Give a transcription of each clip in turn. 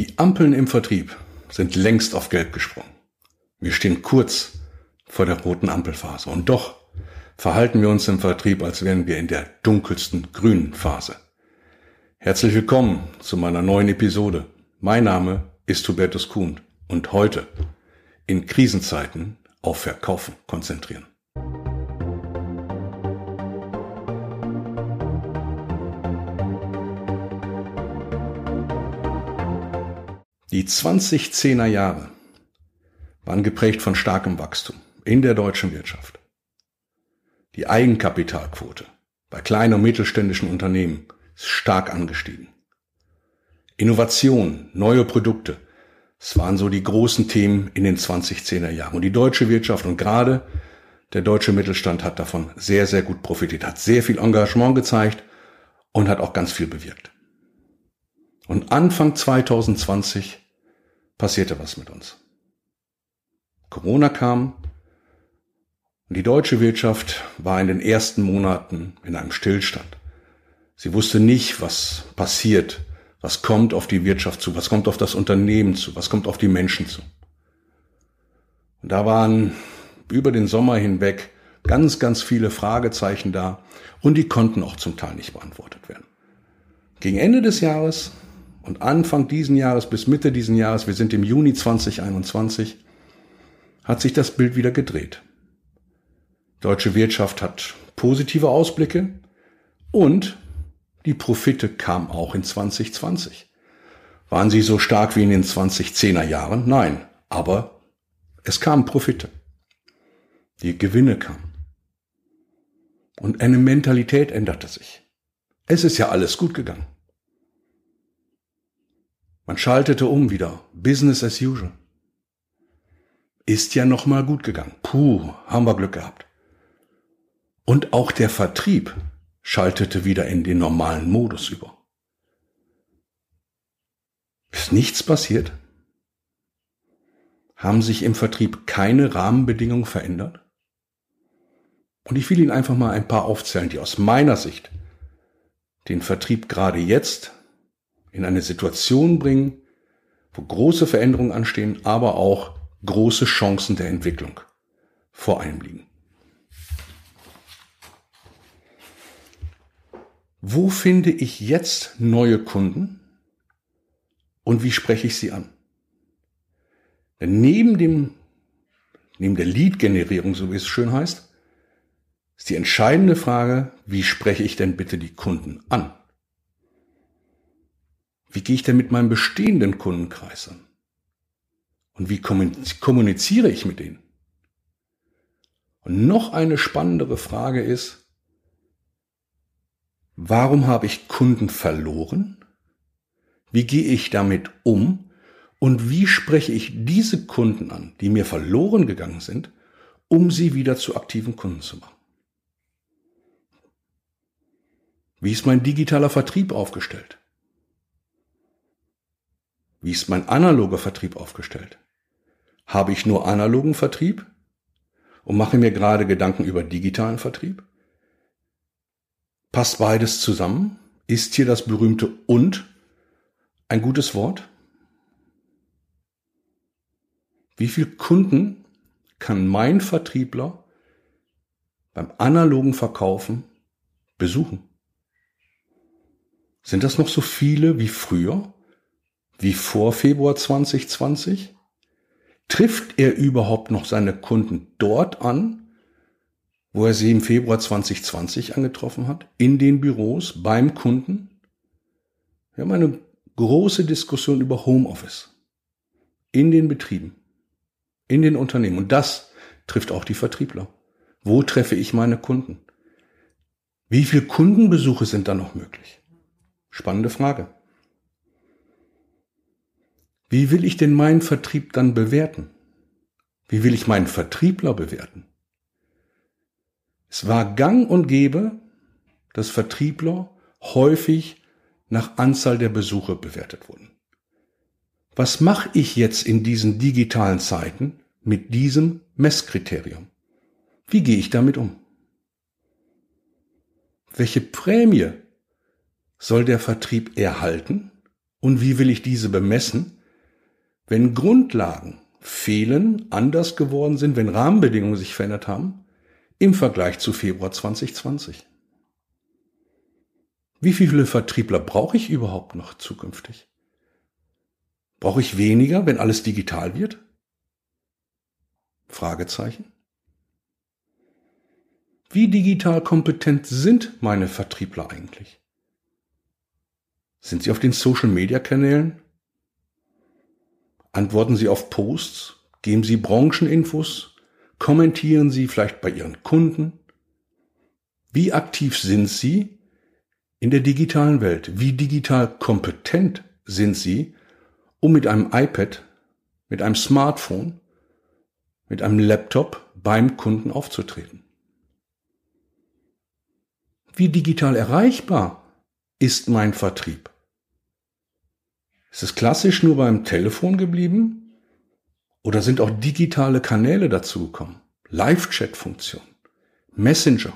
Die Ampeln im Vertrieb sind längst auf Gelb gesprungen. Wir stehen kurz vor der roten Ampelphase. Und doch verhalten wir uns im Vertrieb, als wären wir in der dunkelsten grünen Phase. Herzlich willkommen zu meiner neuen Episode. Mein Name ist Hubertus Kuhn und heute in Krisenzeiten auf Verkaufen konzentrieren. Die 2010er Jahre waren geprägt von starkem Wachstum in der deutschen Wirtschaft. Die Eigenkapitalquote bei kleinen und mittelständischen Unternehmen ist stark angestiegen. Innovation, neue Produkte, es waren so die großen Themen in den 2010er Jahren. Und die deutsche Wirtschaft und gerade der deutsche Mittelstand hat davon sehr, sehr gut profitiert, hat sehr viel Engagement gezeigt und hat auch ganz viel bewirkt. Und Anfang 2020 passierte was mit uns. Corona kam und die deutsche Wirtschaft war in den ersten Monaten in einem Stillstand. Sie wusste nicht, was passiert, was kommt auf die Wirtschaft zu, was kommt auf das Unternehmen zu, was kommt auf die Menschen zu. Und da waren über den Sommer hinweg ganz, ganz viele Fragezeichen da und die konnten auch zum Teil nicht beantwortet werden. Gegen Ende des Jahres und Anfang diesen Jahres bis Mitte diesen Jahres, wir sind im Juni 2021, hat sich das Bild wieder gedreht. Deutsche Wirtschaft hat positive Ausblicke und die Profite kamen auch in 2020. Waren sie so stark wie in den 2010er Jahren? Nein, aber es kamen Profite. Die Gewinne kamen. Und eine Mentalität änderte sich. Es ist ja alles gut gegangen. Man schaltete um wieder. Business as usual. Ist ja noch mal gut gegangen. Puh, haben wir Glück gehabt. Und auch der Vertrieb schaltete wieder in den normalen Modus über. Ist nichts passiert? Haben sich im Vertrieb keine Rahmenbedingungen verändert? Und ich will Ihnen einfach mal ein paar aufzählen, die aus meiner Sicht den Vertrieb gerade jetzt in eine Situation bringen, wo große Veränderungen anstehen, aber auch große Chancen der Entwicklung vor einem liegen. Wo finde ich jetzt neue Kunden und wie spreche ich sie an? Denn neben dem, neben der Lead-Generierung, so wie es schön heißt, ist die entscheidende Frage, wie spreche ich denn bitte die Kunden an? Wie gehe ich denn mit meinem bestehenden Kundenkreis an? Und wie kommuniziere ich mit denen? Und noch eine spannendere Frage ist, warum habe ich Kunden verloren? Wie gehe ich damit um? Und wie spreche ich diese Kunden an, die mir verloren gegangen sind, um sie wieder zu aktiven Kunden zu machen? Wie ist mein digitaler Vertrieb aufgestellt? Wie ist mein analoger Vertrieb aufgestellt? Habe ich nur analogen Vertrieb und mache mir gerade Gedanken über digitalen Vertrieb? Passt beides zusammen? Ist hier das berühmte und ein gutes Wort? Wie viel Kunden kann mein Vertriebler beim analogen Verkaufen besuchen? Sind das noch so viele wie früher? Wie vor Februar 2020? Trifft er überhaupt noch seine Kunden dort an, wo er sie im Februar 2020 angetroffen hat? In den Büros, beim Kunden? Wir haben eine große Diskussion über Homeoffice. In den Betrieben. In den Unternehmen. Und das trifft auch die Vertriebler. Wo treffe ich meine Kunden? Wie viele Kundenbesuche sind da noch möglich? Spannende Frage. Wie will ich denn meinen Vertrieb dann bewerten? Wie will ich meinen Vertriebler bewerten? Es war gang und gäbe, dass Vertriebler häufig nach Anzahl der Besuche bewertet wurden. Was mache ich jetzt in diesen digitalen Zeiten mit diesem Messkriterium? Wie gehe ich damit um? Welche Prämie soll der Vertrieb erhalten Und wie will ich diese bemessen, wenn Grundlagen fehlen, anders geworden sind, wenn Rahmenbedingungen sich verändert haben im Vergleich zu Februar 2020? Wie viele Vertriebler brauche ich überhaupt noch zukünftig? Brauche ich weniger, wenn alles digital wird? Fragezeichen. Wie digital kompetent sind meine Vertriebler eigentlich? Sind sie auf den Social-Media-Kanälen? Antworten sie auf Posts? Geben sie Brancheninfos? Kommentieren sie vielleicht bei ihren Kunden? Wie aktiv sind sie in der digitalen Welt? Wie digital kompetent sind sie, um mit einem iPad, mit einem Smartphone, mit einem Laptop beim Kunden aufzutreten? Wie digital erreichbar ist mein Vertrieb? Ist es klassisch nur beim Telefon geblieben? Oder sind auch digitale Kanäle dazugekommen? Live-Chat-Funktion, Messenger.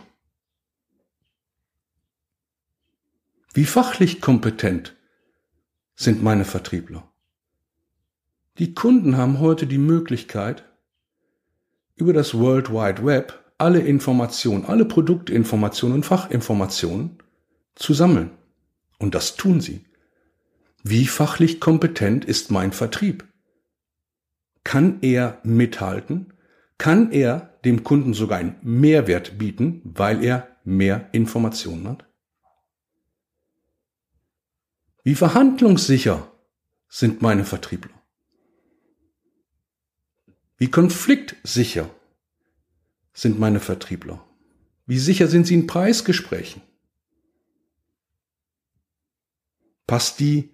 Wie fachlich kompetent sind meine Vertriebler? Die Kunden haben heute die Möglichkeit, über das World Wide Web alle Informationen, alle Produktinformationen und Fachinformationen zu sammeln. Und das tun sie. Wie fachlich kompetent ist mein Vertrieb? Kann er mithalten? Kann er dem Kunden sogar einen Mehrwert bieten, weil er mehr Informationen hat? Wie verhandlungssicher sind meine Vertriebler? Wie konfliktsicher sind meine Vertriebler? Wie sicher sind sie in Preisgesprächen? Passt die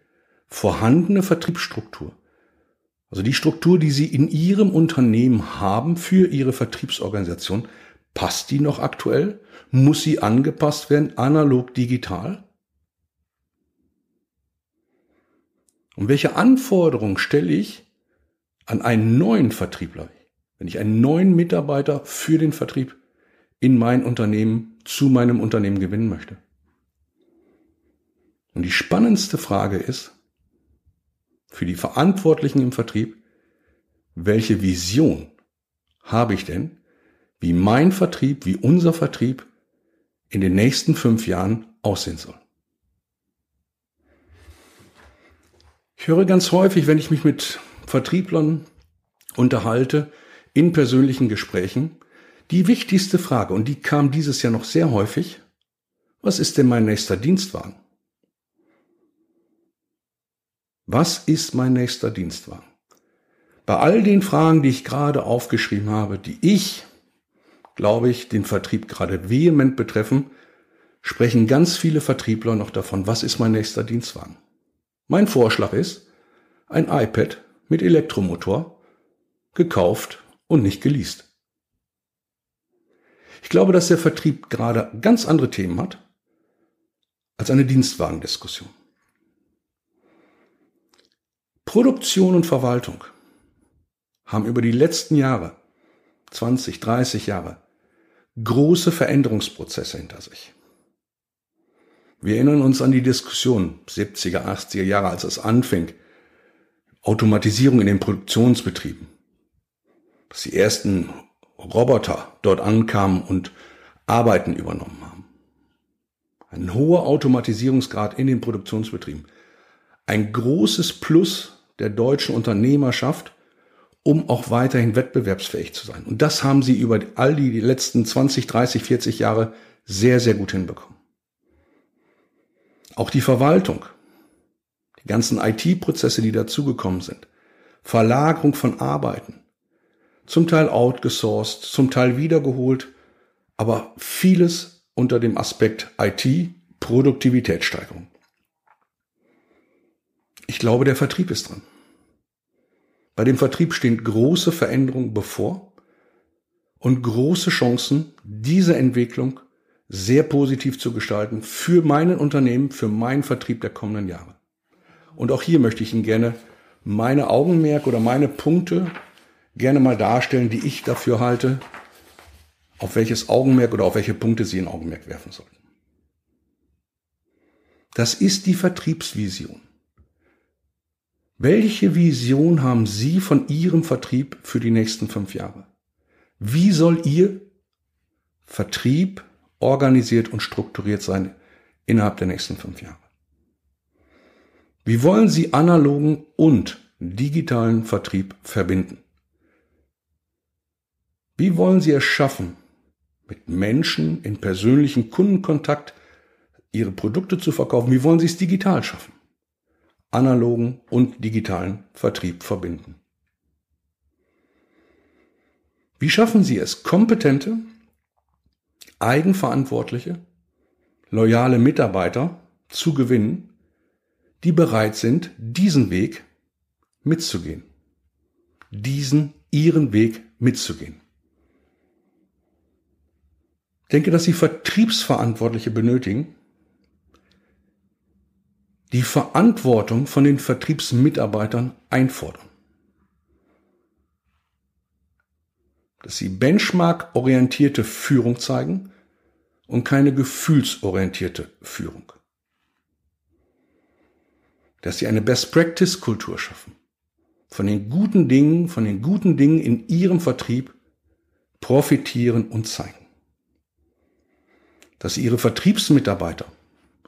vorhandene Vertriebsstruktur, also die Struktur, die Sie in Ihrem Unternehmen haben für Ihre Vertriebsorganisation, passt die noch aktuell? Muss sie angepasst werden, analog, digital? Und welche Anforderungen stelle ich an einen neuen Vertriebler, wenn ich einen neuen Mitarbeiter für den Vertrieb in mein Unternehmen, zu meinem Unternehmen gewinnen möchte? Und die spannendste Frage ist, für die Verantwortlichen im Vertrieb, welche Vision habe ich denn, wie mein Vertrieb, wie unser Vertrieb in den nächsten fünf Jahren aussehen soll? Ich höre ganz häufig, wenn ich mich mit Vertrieblern unterhalte, in persönlichen Gesprächen, die wichtigste Frage, und die kam dieses Jahr noch sehr häufig, was ist denn mein nächster Dienstwagen? Was ist mein nächster Dienstwagen? Bei all den Fragen, die ich gerade aufgeschrieben habe, die ich, glaube ich, den Vertrieb gerade vehement betreffen, sprechen ganz viele Vertriebler noch davon, was ist mein nächster Dienstwagen? Mein Vorschlag ist ein iPad mit Elektromotor, gekauft und nicht geleast. Ich glaube, dass der Vertrieb gerade ganz andere Themen hat als eine Dienstwagendiskussion. Produktion und Verwaltung haben über die letzten Jahre, 20, 30 Jahre, große Veränderungsprozesse hinter sich. Wir erinnern uns an die Diskussion 70er, 80er Jahre, als es anfing, Automatisierung in den Produktionsbetrieben, dass die ersten Roboter dort ankamen und Arbeiten übernommen haben. Ein hoher Automatisierungsgrad in den Produktionsbetrieben. Ein großes Plus der deutschen Unternehmerschaft, um auch weiterhin wettbewerbsfähig zu sein. Und das haben sie über all die letzten 20, 30, 40 Jahre sehr, sehr gut hinbekommen. Auch die Verwaltung, die ganzen IT-Prozesse, die dazugekommen sind, Verlagerung von Arbeiten, zum Teil outgesourced, zum Teil wiedergeholt, aber vieles unter dem Aspekt IT, Produktivitätssteigerung. Ich glaube, der Vertrieb ist dran. Bei dem Vertrieb stehen große Veränderungen bevor und große Chancen, diese Entwicklung sehr positiv zu gestalten für meinen Unternehmen, für meinen Vertrieb der kommenden Jahre. Und auch hier möchte ich Ihnen gerne meine Augenmerk oder meine Punkte gerne mal darstellen, die ich dafür halte, auf welches Augenmerk oder auf welche Punkte Sie ein Augenmerk werfen sollten. Das ist die Vertriebsvision. Welche Vision haben Sie von Ihrem Vertrieb für die nächsten fünf Jahre? Wie soll Ihr Vertrieb organisiert und strukturiert sein innerhalb der nächsten fünf Jahre? Wie wollen Sie analogen und digitalen Vertrieb verbinden? Wie wollen Sie es schaffen, mit Menschen in persönlichen Kundenkontakt Ihre Produkte zu verkaufen? Wie wollen Sie es digital schaffen? Analogen und digitalen Vertrieb verbinden. Wie schaffen Sie es, kompetente, eigenverantwortliche, loyale Mitarbeiter zu gewinnen, die bereit sind, diesen Weg mitzugehen. Diesen ihren Weg mitzugehen. Ich denke, dass Sie Vertriebsverantwortliche benötigen, die Verantwortung von den Vertriebsmitarbeitern einfordern. Dass sie benchmark-orientierte Führung zeigen und keine gefühlsorientierte Führung. Dass sie eine Best-Practice-Kultur schaffen. Von den guten Dingen, von den guten Dingen in ihrem Vertrieb profitieren und zeigen. Dass sie ihre Vertriebsmitarbeiter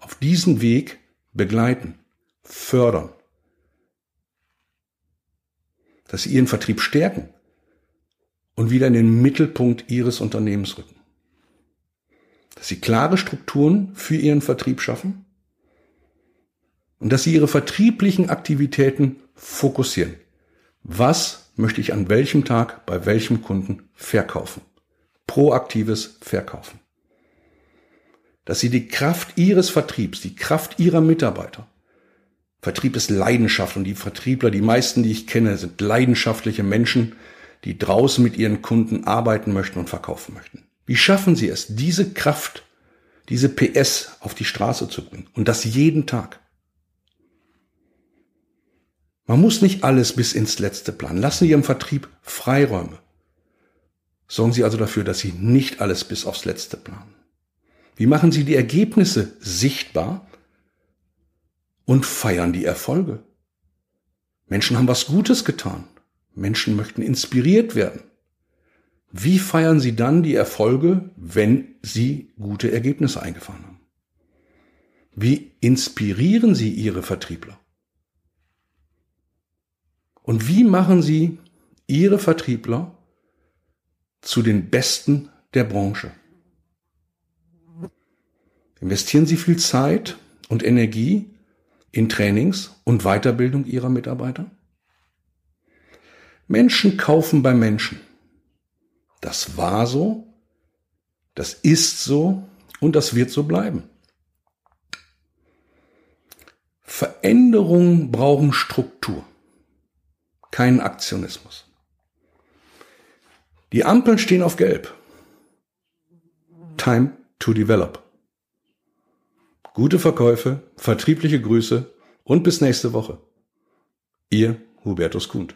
auf diesen Weg begleiten, fördern, dass sie ihren Vertrieb stärken und wieder in den Mittelpunkt ihres Unternehmens rücken. Dass sie klare Strukturen für ihren Vertrieb schaffen und dass sie ihre vertrieblichen Aktivitäten fokussieren. Was möchte ich an welchem Tag bei welchem Kunden verkaufen? Proaktives Verkaufen dass sie die Kraft ihres Vertriebs, die Kraft ihrer Mitarbeiter, Vertrieb ist Leidenschaft und die Vertriebler, die meisten, die ich kenne, sind leidenschaftliche Menschen, die draußen mit ihren Kunden arbeiten möchten und verkaufen möchten. Wie schaffen sie es, diese Kraft, diese PS auf die Straße zu bringen? Und das jeden Tag. Man muss nicht alles bis ins Letzte planen. Lassen Sie Ihrem Vertrieb Freiräume. Sorgen Sie also dafür, dass Sie nicht alles bis aufs Letzte planen. Wie machen Sie die Ergebnisse sichtbar und feiern die Erfolge? Menschen haben was Gutes getan. Menschen möchten inspiriert werden. Wie feiern Sie dann die Erfolge, wenn Sie gute Ergebnisse eingefahren haben? Wie inspirieren Sie Ihre Vertriebler? Und wie machen Sie Ihre Vertriebler zu den Besten der Branche? Investieren Sie viel Zeit und Energie in Trainings und Weiterbildung Ihrer Mitarbeiter? Menschen kaufen bei Menschen. Das war so, das ist so und das wird so bleiben. Veränderungen brauchen Struktur, keinen Aktionismus. Die Ampeln stehen auf Gelb. Time to develop. Gute Verkäufe, vertriebliche Grüße und bis nächste Woche. Ihr Hubertus Kuhn.